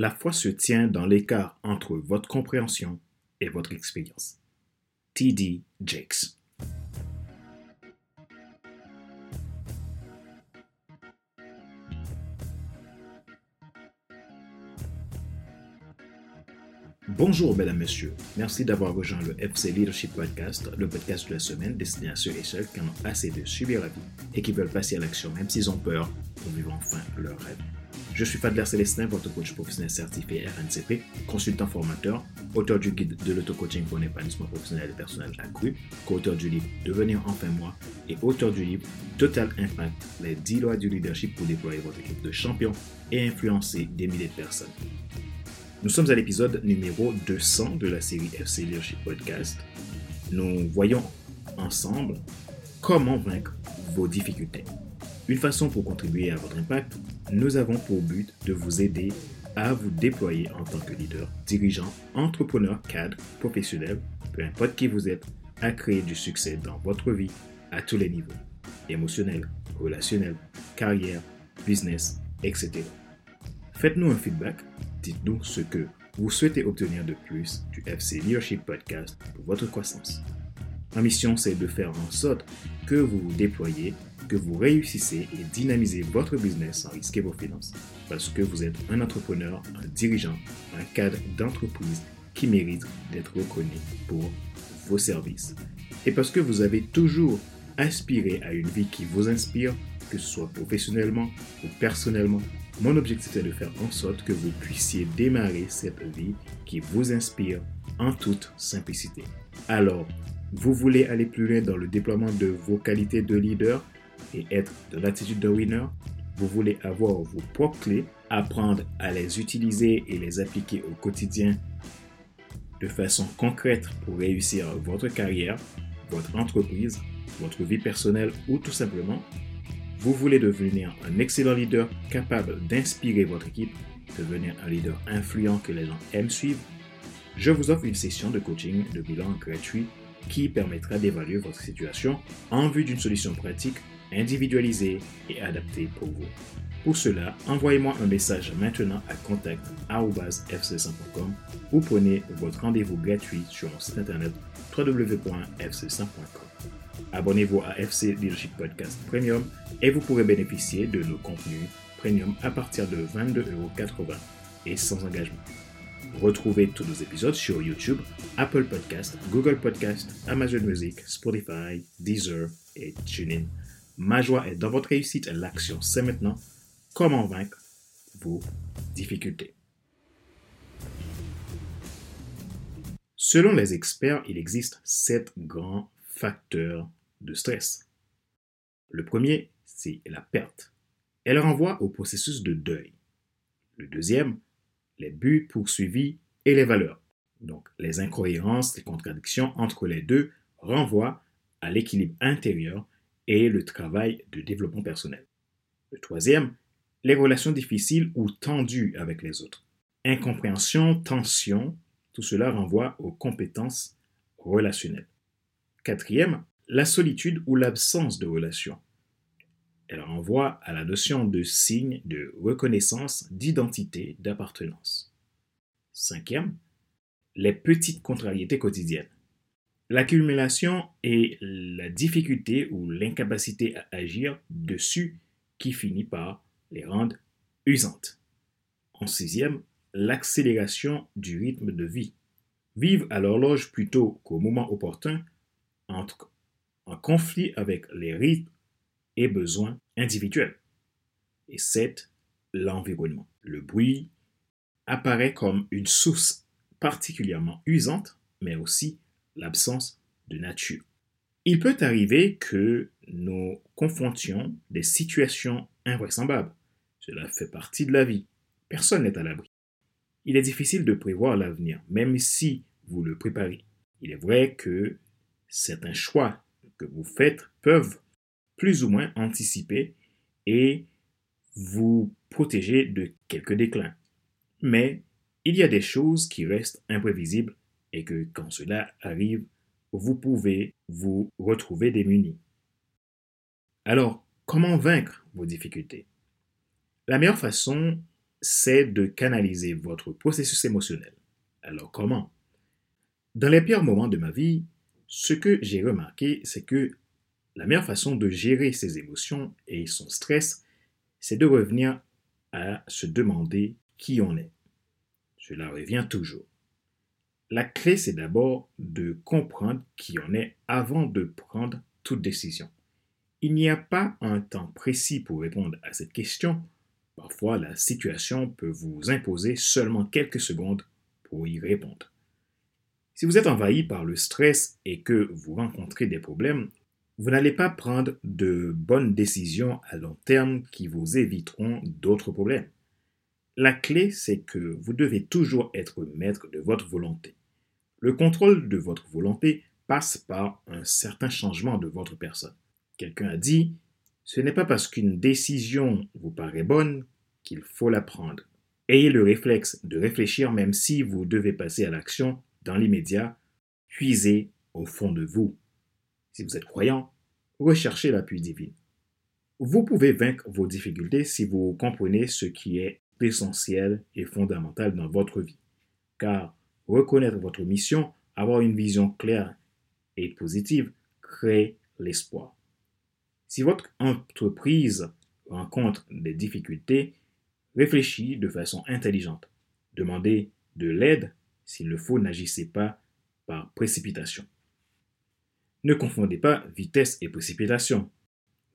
la foi se tient dans l'écart entre votre compréhension et votre expérience. T.D. Jakes. Bonjour, mesdames, messieurs. Merci d'avoir rejoint le FC Leadership Podcast, le podcast de la semaine destiné à ceux et celles qui en ont assez de subir la vie et qui veulent passer à l'action même s'ils ont peur pour vivre enfin leur rêve. Je suis Fadler Célestin, votre coach professionnel certifié RNCP, consultant formateur, auteur du guide de l'auto-coaching pour un épanouissement professionnel et personnel accru, co-auteur du livre Devenir enfin moi et auteur du livre Total Impact, les 10 lois du leadership pour déployer votre équipe de champions et influencer des milliers de personnes. Nous sommes à l'épisode numéro 200 de la série FC Leadership Podcast. Nous voyons ensemble comment vaincre vos difficultés. Une façon pour contribuer à votre impact, nous avons pour but de vous aider à vous déployer en tant que leader, dirigeant, entrepreneur, cadre, professionnel, peu importe qui vous êtes, à créer du succès dans votre vie à tous les niveaux, émotionnel, relationnel, carrière, business, etc. Faites-nous un feedback Dites-nous ce que vous souhaitez obtenir de plus du FC Leadership Podcast pour votre croissance. Ma mission, c'est de faire en sorte que vous vous déployez, que vous réussissez et dynamisez votre business sans risquer vos finances. Parce que vous êtes un entrepreneur, un dirigeant, un cadre d'entreprise qui mérite d'être reconnu pour vos services. Et parce que vous avez toujours aspiré à une vie qui vous inspire, que ce soit professionnellement ou personnellement, mon objectif est de faire en sorte que vous puissiez démarrer cette vie qui vous inspire en toute simplicité. Alors, vous voulez aller plus loin dans le déploiement de vos qualités de leader et être de l'attitude de winner? Vous voulez avoir vos propres clés, apprendre à les utiliser et les appliquer au quotidien de façon concrète pour réussir votre carrière, votre entreprise, votre vie personnelle ou tout simplement vous voulez devenir un excellent leader capable d'inspirer votre équipe, devenir un leader influent que les gens aiment suivre, je vous offre une session de coaching de bilan gratuit qui permettra d'évaluer votre situation en vue d'une solution pratique, individualisée et adaptée pour vous. Pour cela, envoyez-moi un message maintenant à contact.fc100.com ou prenez votre rendez-vous gratuit sur mon site internet www.fc100.com. Abonnez-vous à FC Leadership Podcast Premium et vous pourrez bénéficier de nos contenus premium à partir de 22,80€ et sans engagement. Retrouvez tous nos épisodes sur YouTube, Apple Podcast, Google Podcast, Amazon Music, Spotify, Deezer et TuneIn. Ma joie est dans votre réussite et l'action, c'est maintenant comment vaincre vos difficultés? Selon les experts, il existe sept grands facteurs de stress. Le premier, c'est la perte. Elle renvoie au processus de deuil. Le deuxième, les buts poursuivis et les valeurs. Donc les incohérences, les contradictions entre les deux renvoient à l'équilibre intérieur et le travail de développement personnel. Le troisième, les relations difficiles ou tendues avec les autres. Incompréhension, tension, tout cela renvoie aux compétences relationnelles. Quatrième, la solitude ou l'absence de relation. Elle renvoie à la notion de signe de reconnaissance, d'identité, d'appartenance. Cinquième, les petites contrariétés quotidiennes. L'accumulation et la difficulté ou l'incapacité à agir dessus qui finit par les rendre usantes. En sixième, l'accélération du rythme de vie. Vivre à l'horloge plutôt qu'au moment opportun entre en conflit avec les rythmes et besoins individuels. Et c'est l'environnement. Le bruit apparaît comme une source particulièrement usante, mais aussi l'absence de nature. Il peut arriver que nous confrontions des situations invraisemblables. Cela fait partie de la vie. Personne n'est à l'abri. Il est difficile de prévoir l'avenir, même si vous le préparez. Il est vrai que certains choix que vous faites peuvent plus ou moins anticiper et vous protéger de quelques déclins. Mais il y a des choses qui restent imprévisibles et que quand cela arrive, vous pouvez vous retrouver démunis. Alors, comment vaincre vos difficultés? La meilleure façon c'est de canaliser votre processus émotionnel. Alors comment? Dans les pires moments de ma vie, ce que j'ai remarqué, c'est que la meilleure façon de gérer ses émotions et son stress, c'est de revenir à se demander qui on est. Cela revient toujours. La clé, c'est d'abord de comprendre qui on est avant de prendre toute décision. Il n'y a pas un temps précis pour répondre à cette question. Parfois, la situation peut vous imposer seulement quelques secondes pour y répondre. Si vous êtes envahi par le stress et que vous rencontrez des problèmes, vous n'allez pas prendre de bonnes décisions à long terme qui vous éviteront d'autres problèmes. La clé, c'est que vous devez toujours être maître de votre volonté. Le contrôle de votre volonté passe par un certain changement de votre personne. Quelqu'un a dit, ce n'est pas parce qu'une décision vous paraît bonne qu'il faut la prendre. Ayez le réflexe de réfléchir même si vous devez passer à l'action dans l'immédiat. Puisez au fond de vous. Si vous êtes croyant, recherchez l'appui divin. Vous pouvez vaincre vos difficultés si vous comprenez ce qui est essentiel et fondamental dans votre vie. Car reconnaître votre mission, avoir une vision claire et positive, crée l'espoir. Si votre entreprise rencontre des difficultés, réfléchissez de façon intelligente. Demandez de l'aide s'il le faut, n'agissez pas par précipitation. Ne confondez pas vitesse et précipitation.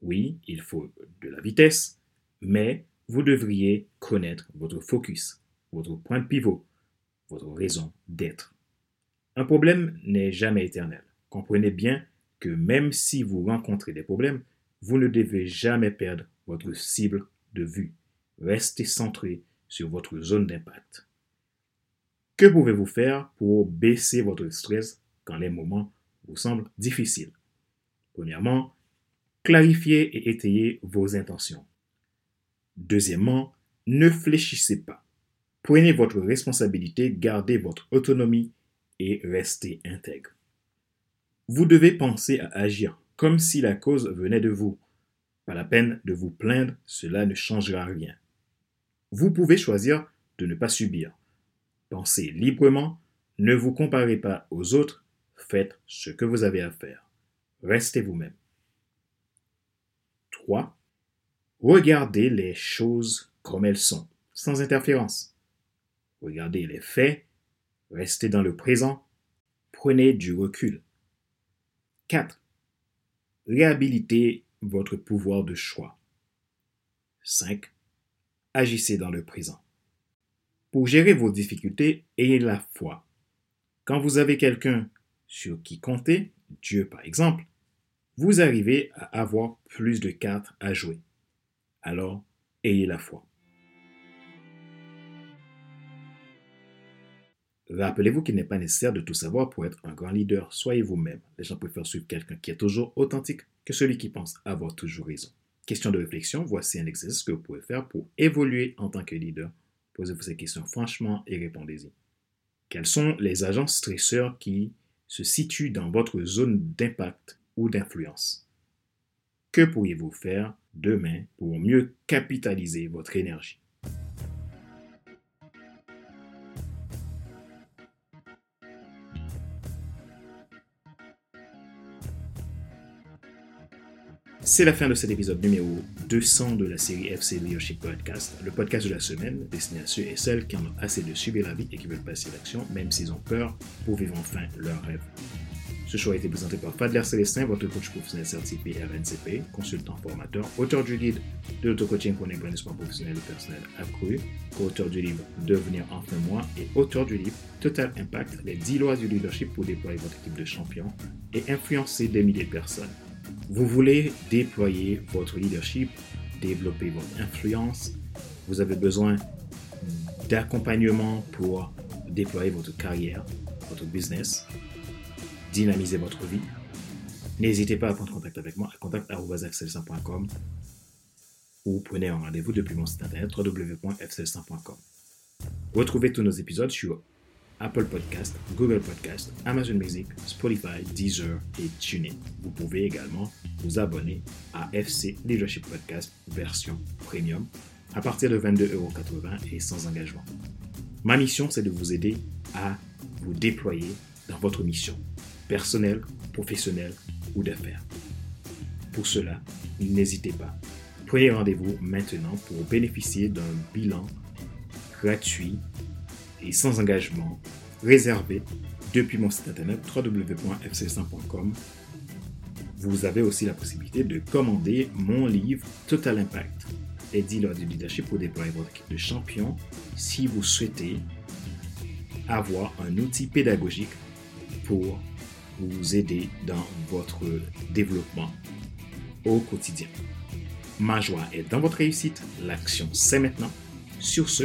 Oui, il faut de la vitesse, mais vous devriez connaître votre focus, votre point de pivot, votre raison d'être. Un problème n'est jamais éternel. Comprenez bien que même si vous rencontrez des problèmes, vous ne devez jamais perdre votre cible de vue. Restez centré sur votre zone d'impact. Que pouvez-vous faire pour baisser votre stress quand les moments vous semblent difficiles Premièrement, clarifiez et étayez vos intentions. Deuxièmement, ne fléchissez pas. Prenez votre responsabilité, gardez votre autonomie et restez intègre. Vous devez penser à agir comme si la cause venait de vous. Pas la peine de vous plaindre, cela ne changera rien. Vous pouvez choisir de ne pas subir. Pensez librement, ne vous comparez pas aux autres, faites ce que vous avez à faire. Restez vous-même. 3. Regardez les choses comme elles sont, sans interférence. Regardez les faits, restez dans le présent, prenez du recul. 4. Réhabilitez votre pouvoir de choix. 5. Agissez dans le présent. Pour gérer vos difficultés, ayez la foi. Quand vous avez quelqu'un sur qui compter, Dieu par exemple, vous arrivez à avoir plus de cartes à jouer. Alors, ayez la foi. Rappelez-vous qu'il n'est pas nécessaire de tout savoir pour être un grand leader. Soyez vous-même. Les gens préfèrent suivre quelqu'un qui est toujours authentique que celui qui pense avoir toujours raison. Question de réflexion, voici un exercice que vous pouvez faire pour évoluer en tant que leader. Posez-vous ces questions franchement et répondez-y. Quels sont les agents stresseurs qui se situent dans votre zone d'impact ou d'influence? Que pourriez-vous faire demain pour mieux capitaliser votre énergie? C'est la fin de cet épisode numéro 200 de la série FC Leadership Podcast, le podcast de la semaine destiné à ceux et celles qui en ont assez de subir la vie et qui veulent passer l'action, même s'ils ont peur, pour vivre enfin leur rêve. Ce show a été présenté par Fadler Célestin, votre coach professionnel certifié RNCP, consultant formateur, auteur du guide de l'auto-coaching pour un épanouissement professionnel et personnel accru, co-auteur du livre Devenir enfin moi et auteur du livre Total Impact, les 10 lois du leadership pour déployer votre équipe de champions et influencer des milliers de personnes. Vous voulez déployer votre leadership, développer votre influence, vous avez besoin d'accompagnement pour déployer votre carrière, votre business, dynamiser votre vie. N'hésitez pas à prendre contact avec moi à contact.fcl100.com ou prenez un rendez-vous depuis mon site internet www.fcl100.com. Retrouvez tous nos épisodes sur Apple Podcast, Google Podcast, Amazon Music, Spotify, Deezer et TuneIn. Vous pouvez également vous abonner à FC Leadership Podcast version premium à partir de 22,80€ et sans engagement. Ma mission, c'est de vous aider à vous déployer dans votre mission, personnelle, professionnelle ou d'affaires. Pour cela, n'hésitez pas. Prenez rendez-vous maintenant pour bénéficier d'un bilan gratuit et sans engagement réservé depuis mon site internet www.fc100.com. Vous avez aussi la possibilité de commander mon livre Total Impact, les dealers du leadership pour déployer votre équipe de champions si vous souhaitez avoir un outil pédagogique pour vous aider dans votre développement au quotidien. Ma joie est dans votre réussite. L'action, c'est maintenant. Sur ce,